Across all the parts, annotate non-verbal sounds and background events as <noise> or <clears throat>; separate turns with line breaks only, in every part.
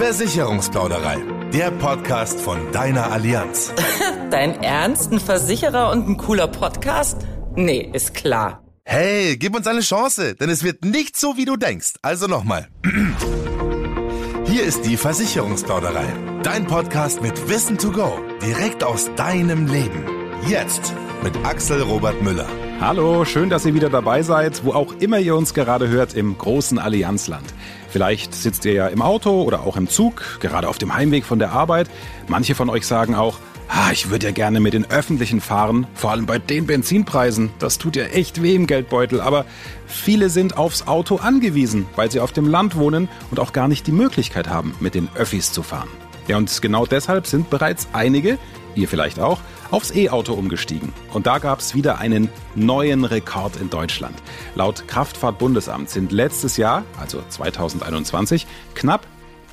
Versicherungsplauderei, der Podcast von deiner Allianz. <laughs>
Dein Ernst? Ein Versicherer und ein cooler Podcast? Nee, ist klar.
Hey, gib uns eine Chance, denn es wird nicht so, wie du denkst. Also nochmal. <clears throat> Hier ist die Versicherungsplauderei, dein Podcast mit Wissen to go, direkt aus deinem Leben. Jetzt mit Axel Robert Müller.
Hallo, schön, dass ihr wieder dabei seid, wo auch immer ihr uns gerade hört im großen Allianzland. Vielleicht sitzt ihr ja im Auto oder auch im Zug, gerade auf dem Heimweg von der Arbeit. Manche von euch sagen auch, ah, ich würde ja gerne mit den Öffentlichen fahren, vor allem bei den Benzinpreisen. Das tut ja echt weh im Geldbeutel. Aber viele sind aufs Auto angewiesen, weil sie auf dem Land wohnen und auch gar nicht die Möglichkeit haben, mit den Öffis zu fahren. Ja, und genau deshalb sind bereits einige, ihr vielleicht auch, aufs E-Auto umgestiegen. Und da gab es wieder einen neuen Rekord in Deutschland. Laut Kraftfahrtbundesamt sind letztes Jahr, also 2021, knapp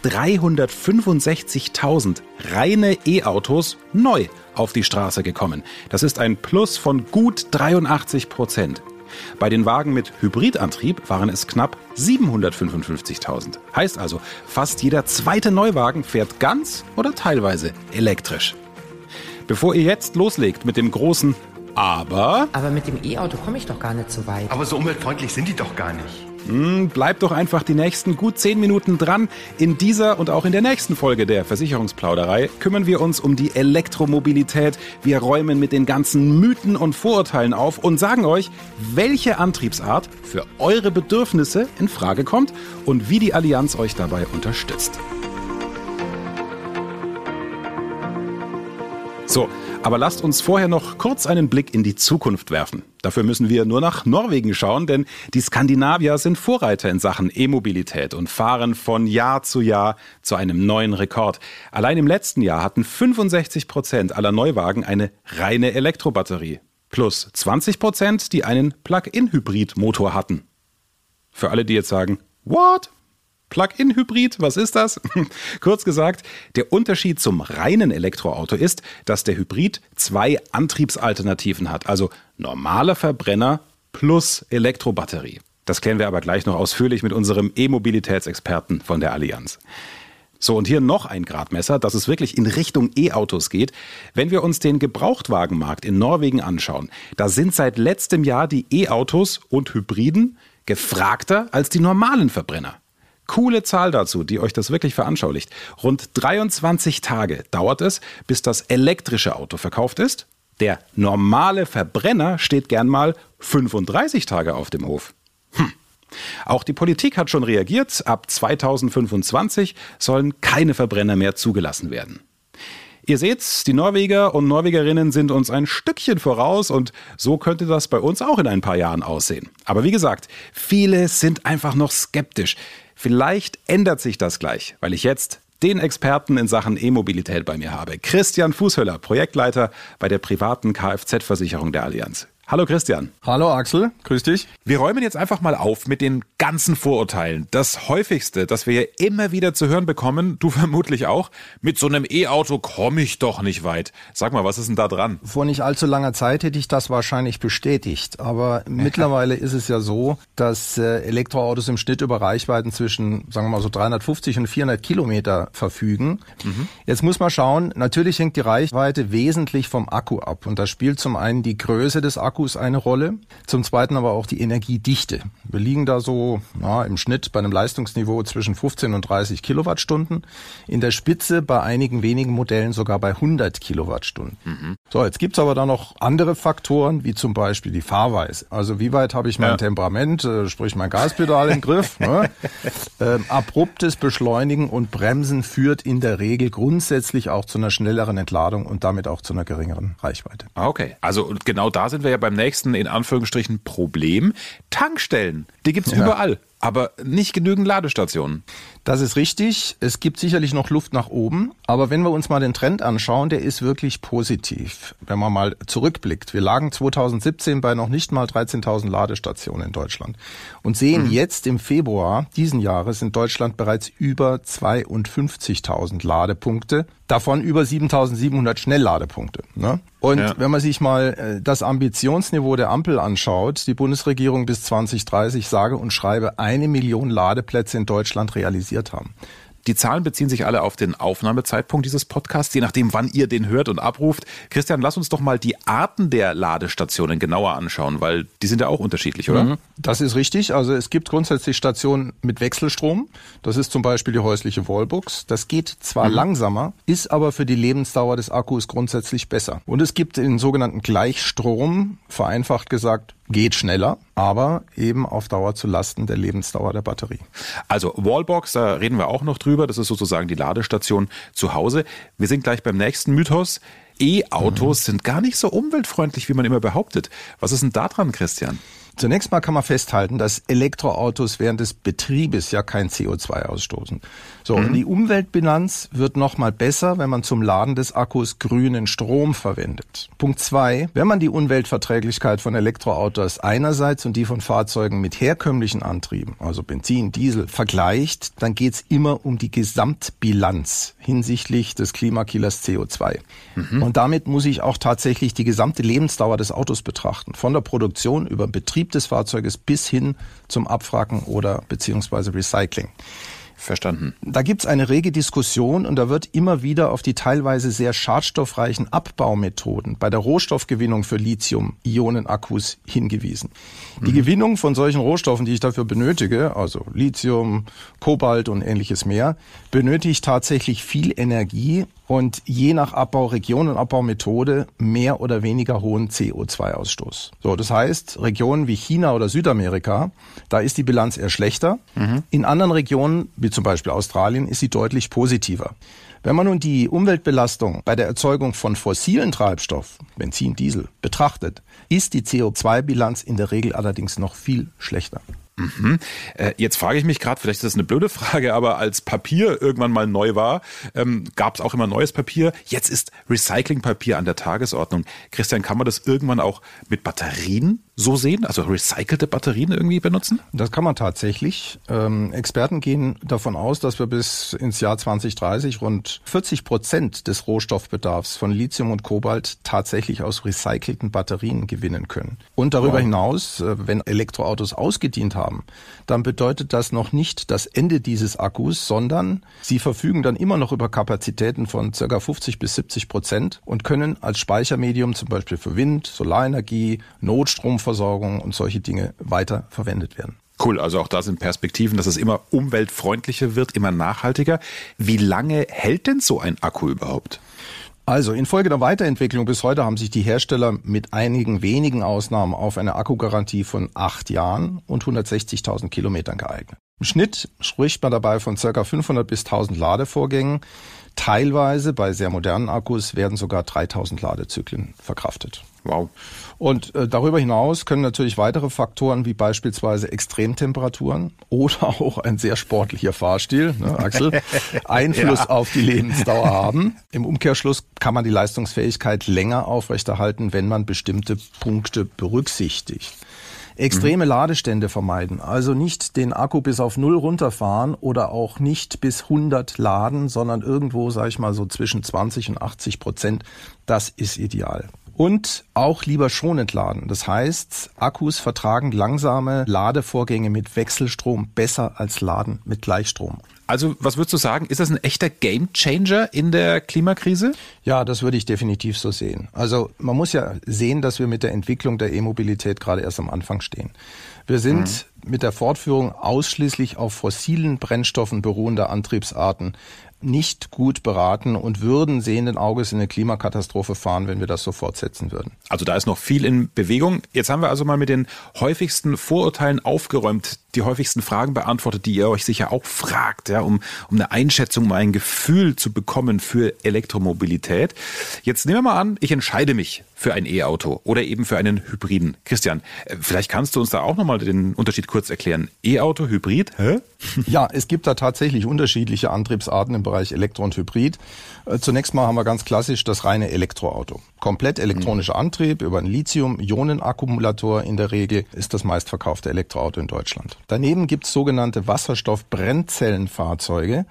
365.000 reine E-Autos neu auf die Straße gekommen. Das ist ein Plus von gut 83 Prozent. Bei den Wagen mit Hybridantrieb waren es knapp 755.000. Heißt also, fast jeder zweite Neuwagen fährt ganz oder teilweise elektrisch. Bevor ihr jetzt loslegt mit dem großen Aber.
Aber mit dem E-Auto komme ich doch gar nicht so weit.
Aber so umweltfreundlich sind die doch gar nicht.
Hm, bleibt doch einfach die nächsten gut zehn Minuten dran. In dieser und auch in der nächsten Folge der Versicherungsplauderei kümmern wir uns um die Elektromobilität. Wir räumen mit den ganzen Mythen und Vorurteilen auf und sagen euch, welche Antriebsart für eure Bedürfnisse in Frage kommt und wie die Allianz euch dabei unterstützt. So, aber lasst uns vorher noch kurz einen Blick in die Zukunft werfen. Dafür müssen wir nur nach Norwegen schauen, denn die Skandinavier sind Vorreiter in Sachen E-Mobilität und fahren von Jahr zu Jahr zu einem neuen Rekord. Allein im letzten Jahr hatten 65 Prozent aller Neuwagen eine reine Elektrobatterie. Plus 20 Prozent, die einen Plug-in-Hybrid-Motor hatten. Für alle, die jetzt sagen, what? Plug-in-Hybrid, was ist das? <laughs> Kurz gesagt, der Unterschied zum reinen Elektroauto ist, dass der Hybrid zwei Antriebsalternativen hat, also normaler Verbrenner plus Elektrobatterie. Das klären wir aber gleich noch ausführlich mit unserem E-Mobilitätsexperten von der Allianz. So, und hier noch ein Gradmesser, dass es wirklich in Richtung E-Autos geht. Wenn wir uns den Gebrauchtwagenmarkt in Norwegen anschauen, da sind seit letztem Jahr die E-Autos und Hybriden gefragter als die normalen Verbrenner. Coole Zahl dazu, die euch das wirklich veranschaulicht. Rund 23 Tage dauert es, bis das elektrische Auto verkauft ist. Der normale Verbrenner steht gern mal 35 Tage auf dem Hof. Hm. Auch die Politik hat schon reagiert. Ab 2025 sollen keine Verbrenner mehr zugelassen werden. Ihr seht, die Norweger und Norwegerinnen sind uns ein Stückchen voraus und so könnte das bei uns auch in ein paar Jahren aussehen. Aber wie gesagt, viele sind einfach noch skeptisch. Vielleicht ändert sich das gleich, weil ich jetzt den Experten in Sachen E-Mobilität bei mir habe. Christian Fußhöller, Projektleiter bei der privaten Kfz-Versicherung der Allianz. Hallo Christian.
Hallo Axel, grüß dich.
Wir räumen jetzt einfach mal auf mit den ganzen Vorurteilen. Das häufigste, das wir immer wieder zu hören bekommen, du <laughs> vermutlich auch, mit so einem E-Auto komme ich doch nicht weit. Sag mal, was ist denn da dran?
Vor nicht allzu langer Zeit hätte ich das wahrscheinlich bestätigt, aber <laughs> mittlerweile ist es ja so, dass äh, Elektroautos im Schnitt über Reichweiten zwischen, sagen wir mal so 350 und 400 Kilometer verfügen. Mhm. Jetzt muss man schauen, natürlich hängt die Reichweite wesentlich vom Akku ab und da spielt zum einen die Größe des Akkus Akkus eine Rolle. Zum Zweiten aber auch die Energiedichte. Wir liegen da so na, im Schnitt bei einem Leistungsniveau zwischen 15 und 30 Kilowattstunden. In der Spitze bei einigen wenigen Modellen sogar bei 100 Kilowattstunden. Mhm. So, jetzt gibt's aber da noch andere Faktoren, wie zum Beispiel die Fahrweise. Also wie weit habe ich mein ja. Temperament, äh, sprich mein Gaspedal im Griff. Ne? <laughs> Ähm, abruptes Beschleunigen und Bremsen führt in der Regel grundsätzlich auch zu einer schnelleren Entladung und damit auch zu einer geringeren Reichweite.
Ah, okay, also genau da sind wir ja bei beim nächsten, in Anführungsstrichen, Problem. Tankstellen, die gibt's ja. überall aber nicht genügend Ladestationen.
Das ist richtig. Es gibt sicherlich noch Luft nach oben. Aber wenn wir uns mal den Trend anschauen, der ist wirklich positiv. Wenn man mal zurückblickt. Wir lagen 2017 bei noch nicht mal 13.000 Ladestationen in Deutschland und sehen mhm. jetzt im Februar diesen Jahres in Deutschland bereits über 52.000 Ladepunkte. Davon über 7.700 Schnellladepunkte. Ne? Und ja. wenn man sich mal äh, das Ambitionsniveau der Ampel anschaut, die Bundesregierung bis 2030 sage und schreibe eine Million Ladeplätze in Deutschland realisiert haben.
Die Zahlen beziehen sich alle auf den Aufnahmezeitpunkt dieses Podcasts, je nachdem, wann ihr den hört und abruft. Christian, lass uns doch mal die Arten der Ladestationen genauer anschauen, weil die sind ja auch unterschiedlich, oder? Mhm.
Das ist richtig. Also es gibt grundsätzlich Stationen mit Wechselstrom. Das ist zum Beispiel die häusliche Wallbox. Das geht zwar mhm. langsamer, ist aber für die Lebensdauer des Akkus grundsätzlich besser. Und es gibt den sogenannten Gleichstrom, vereinfacht gesagt, geht schneller, aber eben auf Dauer zu Lasten der Lebensdauer der Batterie.
Also Wallbox, da reden wir auch noch drüber. Das ist sozusagen die Ladestation zu Hause. Wir sind gleich beim nächsten Mythos. E-Autos mhm. sind gar nicht so umweltfreundlich, wie man immer behauptet. Was ist denn da dran, Christian?
Zunächst mal kann man festhalten, dass Elektroautos während des Betriebes ja kein CO2 ausstoßen. So, mhm. und die Umweltbilanz wird nochmal besser, wenn man zum Laden des Akkus grünen Strom verwendet. Punkt zwei, wenn man die Umweltverträglichkeit von Elektroautos einerseits und die von Fahrzeugen mit herkömmlichen Antrieben, also Benzin, Diesel, vergleicht, dann geht's immer um die Gesamtbilanz hinsichtlich des Klimakillers CO2. Mhm. Und damit muss ich auch tatsächlich die gesamte Lebensdauer des Autos betrachten. Von der Produktion über Betrieb Betrieb des Fahrzeuges bis hin zum Abwracken oder beziehungsweise Recycling.
Verstanden.
Da gibt's eine rege Diskussion und da wird immer wieder auf die teilweise sehr schadstoffreichen Abbaumethoden bei der Rohstoffgewinnung für Lithium-Ionen-Akkus hingewiesen. Die mhm. Gewinnung von solchen Rohstoffen, die ich dafür benötige, also Lithium, Kobalt und ähnliches mehr, benötigt tatsächlich viel Energie und je nach Abbauregion und Abbaumethode mehr oder weniger hohen CO2-Ausstoß. So, das heißt, Regionen wie China oder Südamerika, da ist die Bilanz eher schlechter. Mhm. In anderen Regionen, wie zum Beispiel Australien, ist sie deutlich positiver. Wenn man nun die Umweltbelastung bei der Erzeugung von fossilen Treibstoff, Benzin, Diesel, betrachtet, ist die CO2-Bilanz in der Regel allerdings noch viel schlechter.
Mhm. Äh, jetzt frage ich mich gerade, vielleicht ist das eine blöde Frage, aber als Papier irgendwann mal neu war, ähm, gab es auch immer neues Papier. Jetzt ist Recyclingpapier an der Tagesordnung. Christian, kann man das irgendwann auch mit Batterien so sehen? Also recycelte Batterien irgendwie benutzen?
Das kann man tatsächlich. Ähm, Experten gehen davon aus, dass wir bis ins Jahr 2030 rund 40 Prozent des Rohstoffbedarfs von Lithium und Kobalt tatsächlich aus recycelten Batterien gewinnen können. Und darüber wow. hinaus, äh, wenn Elektroautos ausgedient haben, dann bedeutet das noch nicht das Ende dieses Akkus, sondern sie verfügen dann immer noch über Kapazitäten von ca. 50 bis 70 Prozent und können als Speichermedium zum Beispiel für Wind, Solarenergie, Notstrom Stromversorgung und solche Dinge weiter verwendet werden.
Cool, also auch da sind Perspektiven, dass es immer umweltfreundlicher wird, immer nachhaltiger. Wie lange hält denn so ein Akku überhaupt?
Also infolge der Weiterentwicklung bis heute haben sich die Hersteller mit einigen wenigen Ausnahmen auf eine Akkugarantie von acht Jahren und 160.000 Kilometern geeignet. Im Schnitt spricht man dabei von ca. 500 bis 1000 Ladevorgängen. Teilweise bei sehr modernen Akkus werden sogar 3000 Ladezyklen verkraftet.
Wow.
Und äh, darüber hinaus können natürlich weitere Faktoren wie beispielsweise Extremtemperaturen oder <laughs> auch ein sehr sportlicher Fahrstil, ne, Axel, <laughs> Einfluss ja. auf die Lebensdauer haben. Im Umkehrschluss kann man die Leistungsfähigkeit länger aufrechterhalten, wenn man bestimmte Punkte berücksichtigt. Extreme mhm. Ladestände vermeiden, also nicht den Akku bis auf Null runterfahren oder auch nicht bis 100 laden, sondern irgendwo, sage ich mal, so zwischen 20 und 80 Prozent. Das ist ideal. Und auch lieber schonend laden. Das heißt, Akkus vertragen langsame Ladevorgänge mit Wechselstrom besser als Laden mit Gleichstrom.
Also, was würdest du sagen? Ist das ein echter Gamechanger in der Klimakrise?
Ja, das würde ich definitiv so sehen. Also, man muss ja sehen, dass wir mit der Entwicklung der E-Mobilität gerade erst am Anfang stehen. Wir sind mhm. mit der Fortführung ausschließlich auf fossilen Brennstoffen beruhender Antriebsarten nicht gut beraten und würden sehenden Auges in eine Klimakatastrophe fahren, wenn wir das so fortsetzen würden.
Also da ist noch viel in Bewegung. Jetzt haben wir also mal mit den häufigsten Vorurteilen aufgeräumt, die häufigsten Fragen beantwortet, die ihr euch sicher auch fragt, ja, um, um eine Einschätzung, um ein Gefühl zu bekommen für Elektromobilität. Jetzt nehmen wir mal an, ich entscheide mich für ein E-Auto oder eben für einen Hybriden. Christian, äh, vielleicht kannst du uns da auch nochmal den Unterschied kurz erklären. E-Auto, Hybrid, hä?
Ja, es gibt da tatsächlich unterschiedliche Antriebsarten im Bereich Elektro und Hybrid. Äh, zunächst mal haben wir ganz klassisch das reine Elektroauto. Komplett elektronischer mhm. Antrieb über einen Lithium-Ionen-Akkumulator in der Regel ist das meistverkaufte Elektroauto in Deutschland. Daneben gibt es sogenannte Wasserstoff-Brennzellenfahrzeuge.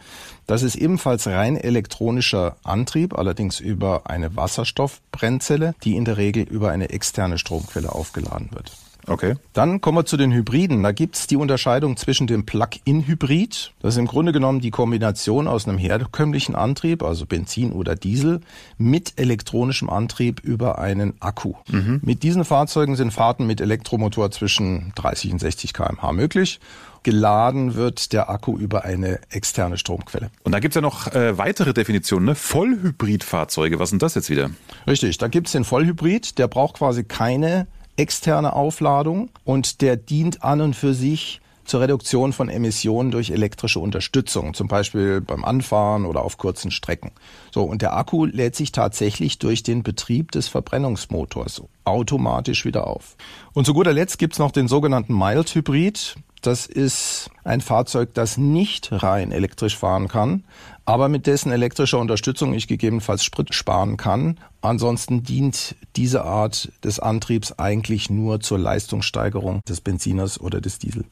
Das ist ebenfalls rein elektronischer Antrieb, allerdings über eine Wasserstoffbrennzelle, die in der Regel über eine externe Stromquelle aufgeladen wird.
Okay.
Dann kommen wir zu den Hybriden. Da gibt's die Unterscheidung zwischen dem Plug-in-Hybrid. Das ist im Grunde genommen die Kombination aus einem herkömmlichen Antrieb, also Benzin oder Diesel, mit elektronischem Antrieb über einen Akku. Mit diesen Fahrzeugen sind Fahrten mit Elektromotor zwischen 30 und 60 km/h möglich. Geladen wird der Akku über eine externe Stromquelle.
Und da gibt's ja noch äh, weitere Definitionen, ne? Vollhybridfahrzeuge, was sind das jetzt wieder?
Richtig, da gibt's den Vollhybrid, der braucht quasi keine externe Aufladung und der dient an und für sich zur Reduktion von Emissionen durch elektrische Unterstützung, zum Beispiel beim Anfahren oder auf kurzen Strecken. So, und der Akku lädt sich tatsächlich durch den Betrieb des Verbrennungsmotors automatisch wieder auf. Und zu guter Letzt gibt's noch den sogenannten Mild Hybrid. Das ist ein Fahrzeug, das nicht rein elektrisch fahren kann, aber mit dessen elektrischer Unterstützung ich gegebenenfalls Sprit sparen kann. Ansonsten dient diese Art des Antriebs eigentlich nur zur Leistungssteigerung des Benziners oder des Diesel.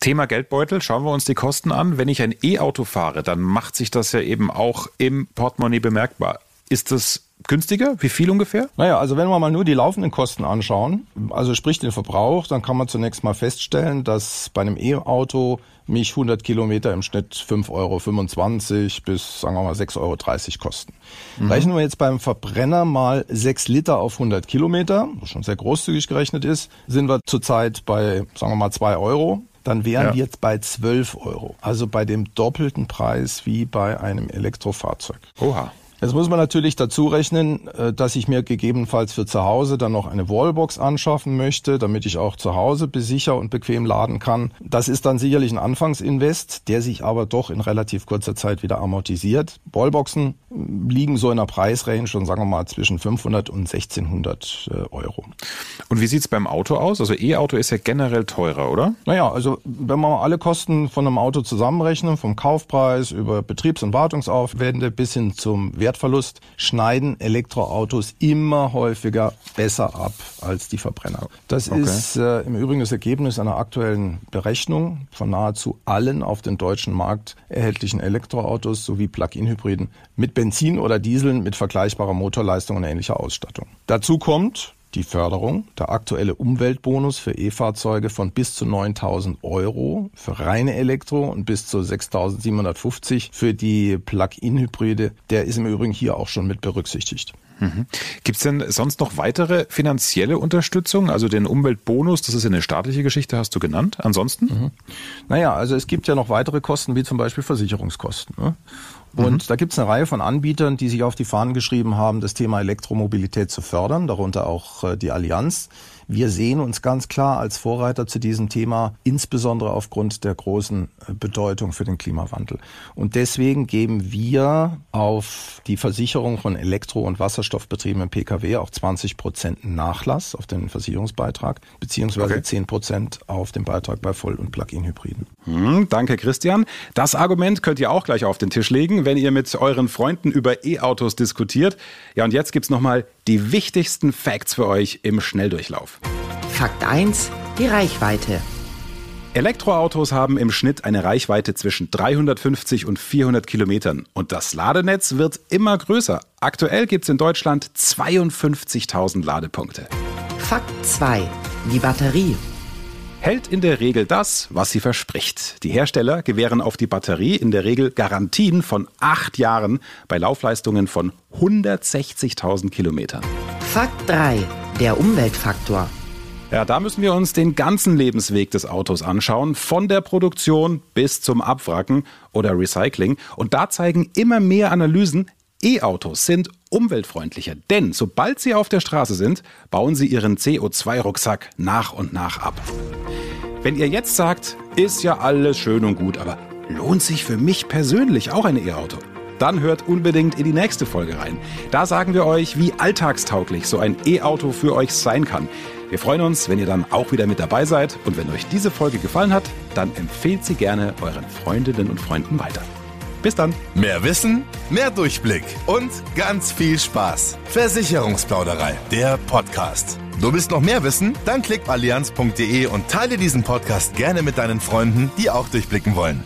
Thema Geldbeutel, schauen wir uns die Kosten an. Wenn ich ein E-Auto fahre, dann macht sich das ja eben auch im Portemonnaie bemerkbar. Ist das günstiger? Wie viel ungefähr?
Naja, also wenn wir mal nur die laufenden Kosten anschauen, also sprich den Verbrauch, dann kann man zunächst mal feststellen, dass bei einem E-Auto mich 100 Kilometer im Schnitt 5,25 Euro bis, sagen wir mal, 6,30 Euro kosten. Rechnen wir jetzt beim Verbrenner mal 6 Liter auf 100 Kilometer, was schon sehr großzügig gerechnet ist, sind wir zurzeit bei, sagen wir mal, 2 Euro. Dann wären
Ja.
wir jetzt bei 12 Euro. Also bei dem doppelten Preis wie bei einem Elektrofahrzeug.
Oha.
Jetzt muss man natürlich dazu rechnen, äh, dass ich mir gegebenenfalls für zu Hause dann noch eine Wallbox anschaffen möchte, damit ich auch zu Hause sicher und bequem laden kann. Das ist dann sicherlich ein Anfangsinvest, der sich aber doch in relativ kurzer Zeit wieder amortisiert. Wallboxen äh, liegen so in einer Preisrange schon, sagen wir mal, zwischen 500 und 1600 äh, Euro.
Und wie sieht's beim Auto aus? Also E-Auto ist ja generell teurer, oder?
Naja, also wenn wir mal alle Kosten von einem Auto zusammenrechnen, vom Kaufpreis über Betriebs- und Wartungsaufwände bis hin zum Wertverlust, schneiden Elektroautos immer häufiger besser ab als die Verbrenner. Das
Okay.
ist äh, im Übrigen das Ergebnis einer aktuellen Berechnung von nahezu allen auf dem deutschen Markt erhältlichen Elektroautos sowie Plug-in-Hybriden mit Benzin oder Dieseln mit vergleichbarer Motorleistung und ähnlicher Ausstattung. Dazu kommt die Förderung, der aktuelle Umweltbonus für E-Fahrzeuge von bis zu 9000 Euro für reine Elektro und bis zu 6750 für die Plug-in-Hybride, der ist im Übrigen hier auch schon mit berücksichtigt.
Gibt's denn sonst noch weitere finanzielle Unterstützung? Also den Umweltbonus, das ist ja eine staatliche Geschichte, hast du genannt. Ansonsten?
Naja, also es gibt ja noch weitere Kosten, wie zum Beispiel Versicherungskosten. Ne? Und da gibt es eine Reihe von Anbietern, die sich auf die Fahnen geschrieben haben, das Thema Elektromobilität zu fördern, darunter auch äh, die Allianz. Wir sehen uns ganz klar als Vorreiter zu diesem Thema, insbesondere aufgrund der großen äh, Bedeutung für den Klimawandel. Und deswegen geben wir auf die Versicherung von Elektro- und Wasserstoffbetriebenen Pkw auch 20 Prozent Nachlass auf den Versicherungsbeitrag, beziehungsweise
Okay.
10 Prozent auf den Beitrag bei Voll- und Plug-in-Hybriden.
Hm, danke, Christian. Das Argument könnt ihr auch gleich auf den Tisch legen, wenn ihr mit euren Freunden über E-Autos diskutiert. Ja, und jetzt gibt's nochmal die wichtigsten Facts für euch im Schnelldurchlauf.
Fakt 1. Die Reichweite.
Elektroautos haben im Schnitt eine Reichweite zwischen 350 und 400 Kilometern. Und das Ladenetz wird immer größer. Aktuell gibt's in Deutschland 52.000 Ladepunkte.
Fakt 2. Die Batterie.
Hält in der Regel das, was sie verspricht. Die Hersteller gewähren auf die Batterie in der Regel Garantien von acht Jahren bei Laufleistungen von 160.000 Kilometern.
Fakt 3. Der Umweltfaktor.
Ja, da müssen wir uns den ganzen Lebensweg des Autos anschauen, von der Produktion bis zum Abwracken oder Recycling. Und da zeigen immer mehr Analysen, E-Autos sind umweltfreundlicher, denn sobald sie auf der Straße sind, bauen sie ihren CO2-Rucksack nach und nach ab. Wenn ihr jetzt sagt, ist ja alles schön und gut, aber lohnt sich für mich persönlich auch ein E-Auto? Dann hört unbedingt in die nächste Folge rein. Da sagen wir euch, wie alltagstauglich so ein E-Auto für euch sein kann. Wir freuen uns, wenn ihr dann auch wieder mit dabei seid. Und wenn euch diese Folge gefallen hat, dann empfehlt sie gerne euren Freundinnen und Freunden weiter. Bis dann.
Mehr Wissen, mehr Durchblick und ganz viel Spaß. Versicherungsplauderei, der Podcast. Du willst noch mehr wissen? Dann klick allianz.de und teile diesen Podcast gerne mit deinen Freunden, die auch durchblicken wollen.